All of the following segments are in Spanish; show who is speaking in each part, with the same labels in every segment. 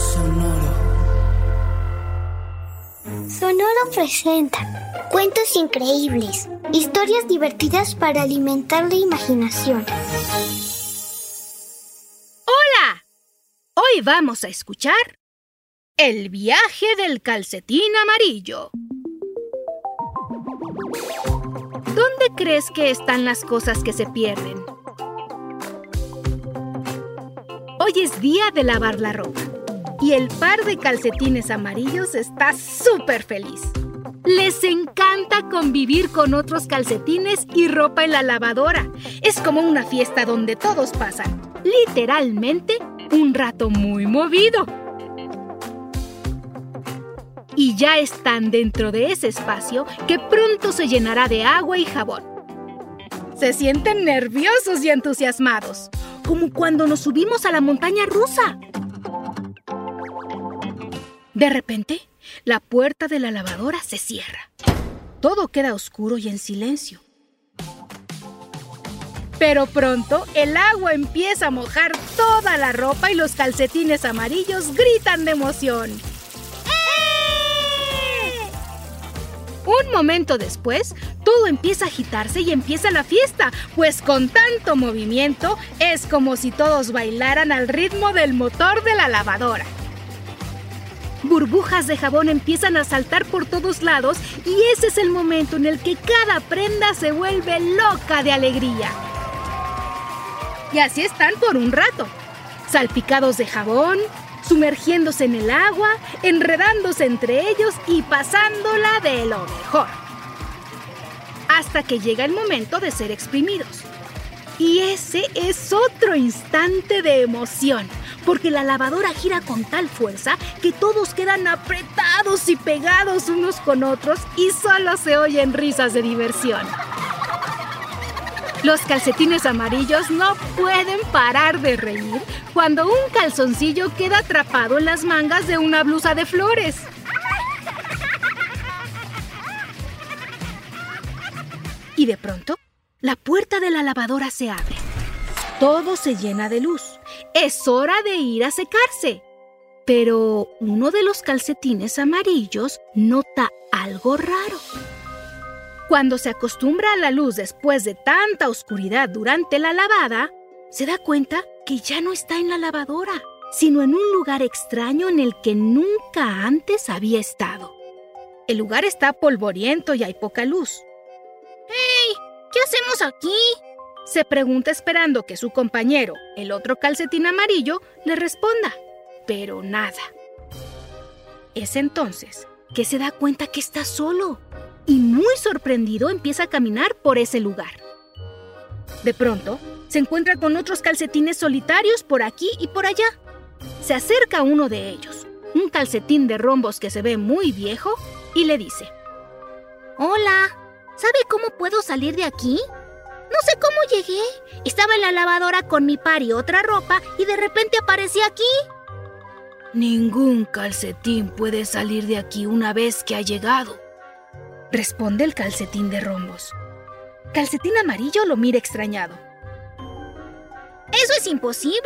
Speaker 1: Sonoro.
Speaker 2: Sonoro presenta cuentos increíbles, historias divertidas para alimentar la imaginación.
Speaker 3: ¡Hola! Hoy vamos a escuchar El viaje del calcetín amarillo. ¿Dónde crees que están las cosas que se pierden? Hoy es día de lavar la ropa y el par de calcetines amarillos está súper feliz. Les encanta convivir con otros calcetines y ropa en la lavadora. Es como una fiesta donde todos pasan, literalmente, un rato muy movido. Y ya están dentro de ese espacio que pronto se llenará de agua y jabón. Se sienten nerviosos y entusiasmados, como cuando nos subimos a la montaña rusa. De repente, la puerta de la lavadora se cierra. Todo queda oscuro y en silencio. Pero pronto el agua empieza a mojar toda la ropa y los calcetines amarillos gritan de emoción. ¡Eh! Un momento después, todo empieza a agitarse y empieza la fiesta, pues con tanto movimiento es como si todos bailaran al ritmo del motor de la lavadora. Burbujas de jabón empiezan a saltar por todos lados y ese es el momento en el que cada prenda se vuelve loca de alegría. Y así están por un rato, salpicados de jabón, sumergiéndose en el agua, enredándose entre ellos y pasándola de lo mejor. Hasta que llega el momento de ser exprimidos. Y ese es otro instante de emoción porque la lavadora gira con tal fuerza que todos quedan apretados y pegados unos con otros y solo se oyen risas de diversión. Los calcetines amarillos no pueden parar de reír cuando un calzoncillo queda atrapado en las mangas de una blusa de flores. Y de pronto, la puerta de la lavadora se abre. Todo se llena de luz. Es hora de ir a secarse. Pero uno de los calcetines amarillos nota algo raro. Cuando se acostumbra a la luz después de tanta oscuridad durante la lavada, se da cuenta que ya no está en la lavadora, sino en un lugar extraño en el que nunca antes había estado. El lugar está polvoriento y hay poca luz.
Speaker 2: ¡Hey! ¿Qué hacemos aquí?
Speaker 3: Se pregunta esperando que su compañero, el otro calcetín amarillo, le responda, pero nada. Es entonces que se da cuenta que está solo y muy sorprendido empieza a caminar por ese lugar. De pronto, se encuentra con otros calcetines solitarios por aquí y por allá. Se acerca a uno de ellos, un calcetín de rombos que se ve muy viejo, y le dice,
Speaker 2: Hola, ¿sabe cómo puedo salir de aquí? Llegué. Estaba en la lavadora con mi par y otra ropa y de repente aparecí aquí.
Speaker 3: Ningún calcetín puede salir de aquí una vez que ha llegado. Responde el calcetín de rombos. Calcetín amarillo lo mira extrañado.
Speaker 2: Eso es imposible.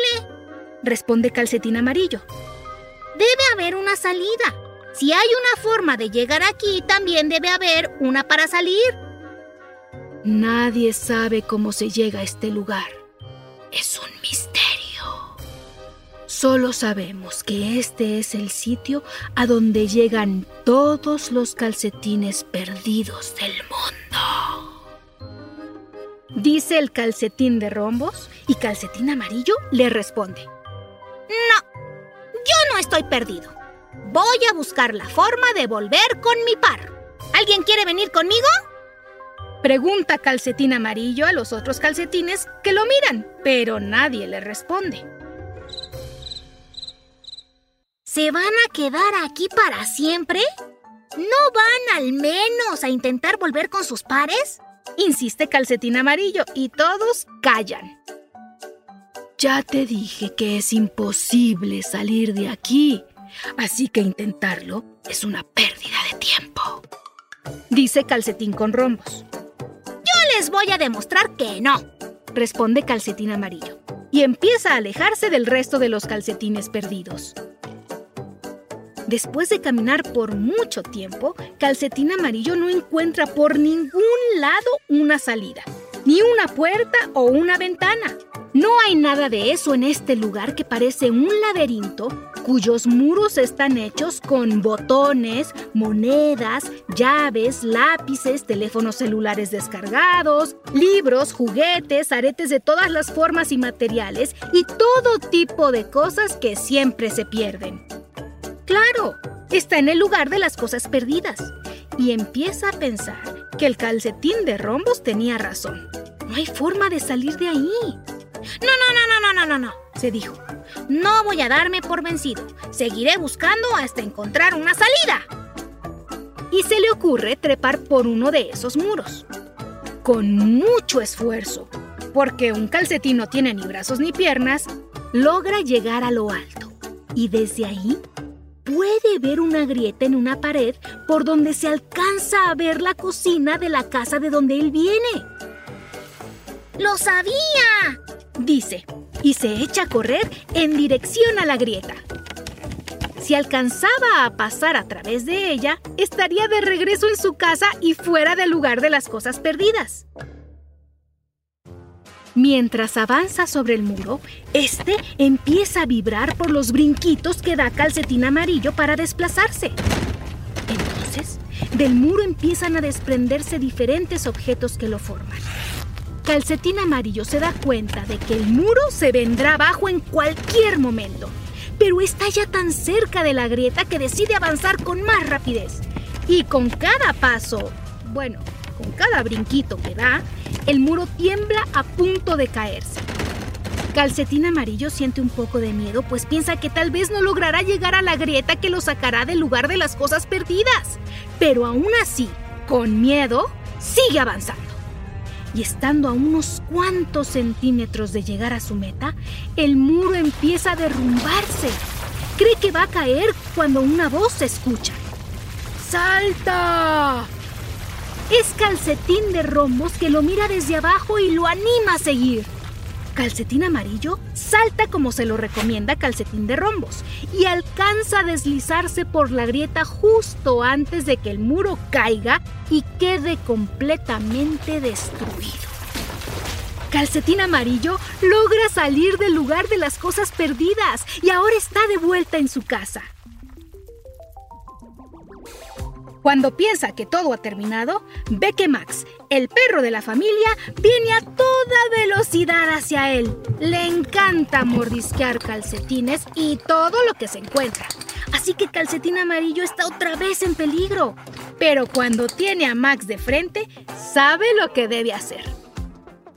Speaker 3: Responde calcetín amarillo.
Speaker 2: Debe haber una salida. Si hay una forma de llegar aquí, también debe haber una para salir.
Speaker 3: Nadie sabe cómo se llega a este lugar. Es un misterio. Solo sabemos que este es el sitio a donde llegan todos los calcetines perdidos del mundo. Dice el calcetín de rombos y calcetín amarillo le responde.
Speaker 2: No, yo no estoy perdido. Voy a buscar la forma de volver con mi par. ¿Alguien quiere venir conmigo?
Speaker 3: Pregunta calcetín amarillo a los otros calcetines que lo miran, pero nadie le responde.
Speaker 2: ¿Se van a quedar aquí para siempre? ¿No van al menos a intentar volver con sus pares?
Speaker 3: Insiste calcetín amarillo y todos callan.
Speaker 4: Ya te dije que es imposible salir de aquí, así que intentarlo es una pérdida de tiempo.
Speaker 3: Dice calcetín con rombos.
Speaker 2: Les voy a demostrar que no.
Speaker 3: Responde calcetín amarillo y empieza a alejarse del resto de los calcetines perdidos. Después de caminar por mucho tiempo, Calcetín Amarillo no encuentra por ningún lado una salida, ni una puerta o una ventana. No hay nada de eso en este lugar que parece un laberinto cuyos muros están hechos con botones, monedas, llaves, lápices, teléfonos celulares descargados, libros, juguetes, aretes de todas las formas y materiales y todo tipo de cosas que siempre se pierden. Claro, está en el lugar de las cosas perdidas. Y empieza a pensar que el calcetín de rombos tenía razón. No hay forma de salir de ahí.
Speaker 2: No, no, no, no, no, no, no, se dijo. No voy a darme por vencido. Seguiré buscando hasta encontrar una salida.
Speaker 3: Y se le ocurre trepar por uno de esos muros. Con mucho esfuerzo, porque un calcetín no tiene ni brazos ni piernas, logra llegar a lo alto. Y desde ahí puede ver una grieta en una pared por donde se alcanza a ver la cocina de la casa de donde él viene.
Speaker 2: ¡Lo sabía!
Speaker 3: dice, y se echa a correr en dirección a la grieta. Si alcanzaba a pasar a través de ella, estaría de regreso en su casa y fuera del lugar de las cosas perdidas. Mientras avanza sobre el muro, este empieza a vibrar por los brinquitos que da calcetín amarillo para desplazarse. Entonces, del muro empiezan a desprenderse diferentes objetos que lo forman. Calcetín amarillo se da cuenta de que el muro se vendrá abajo en cualquier momento, pero está ya tan cerca de la grieta que decide avanzar con más rapidez. Y con cada paso, bueno, con cada brinquito que da, el muro tiembla a punto de caerse. Calcetín Amarillo siente un poco de miedo, pues piensa que tal vez no logrará llegar a la grieta que lo sacará del lugar de las cosas perdidas. Pero aún así, con miedo, sigue avanzando. Y estando a unos cuantos centímetros de llegar a su meta, el muro empieza a derrumbarse. Cree que va a caer cuando una voz se escucha. ¡Salta! Es Calcetín de Rombos que lo mira desde abajo y lo anima a seguir. Calcetín amarillo salta como se lo recomienda Calcetín de Rombos y alcanza a deslizarse por la grieta justo antes de que el muro caiga y quede completamente destruido. Calcetín amarillo logra salir del lugar de las cosas perdidas y ahora está de vuelta en su casa. Cuando piensa que todo ha terminado, ve que Max, el perro de la familia, viene a toda velocidad hacia él. Le encanta mordisquear calcetines y todo lo que se encuentra. Así que Calcetín Amarillo está otra vez en peligro. Pero cuando tiene a Max de frente, sabe lo que debe hacer.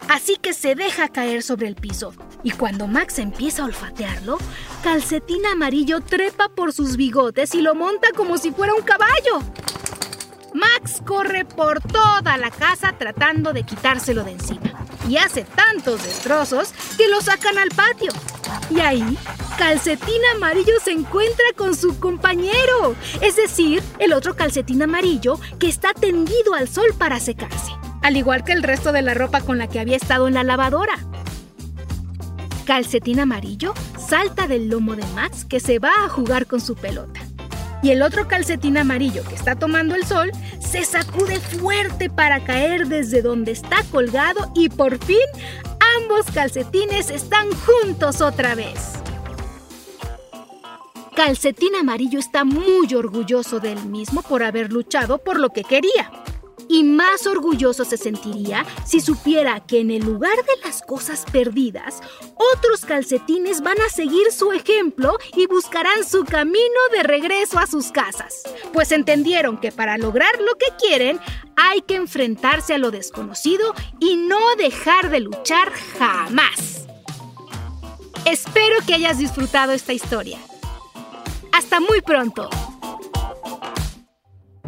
Speaker 3: Así que se deja caer sobre el piso. Y cuando Max empieza a olfatearlo, Calcetín Amarillo trepa por sus bigotes y lo monta como si fuera un caballo. Max corre por toda la casa tratando de quitárselo de encima y hace tantos destrozos que lo sacan al patio. Y ahí, Calcetín Amarillo se encuentra con su compañero, es decir, el otro calcetín amarillo que está tendido al sol para secarse, al igual que el resto de la ropa con la que había estado en la lavadora. Calcetín Amarillo salta del lomo de Max que se va a jugar con su pelota y el otro calcetín amarillo que está tomando el sol se sacude fuerte para caer desde donde está colgado y por fin ambos calcetines están juntos otra vez. Calcetín amarillo está muy orgulloso de él mismo por haber luchado por lo que quería. Y más orgulloso se sentiría si supiera que en el lugar de las cosas perdidas, otros calcetines van a seguir su ejemplo y buscarán su camino de regreso a sus casas. Pues entendieron que para lograr lo que quieren hay que enfrentarse a lo desconocido y no dejar de luchar jamás. Espero que hayas disfrutado esta historia. Hasta muy pronto.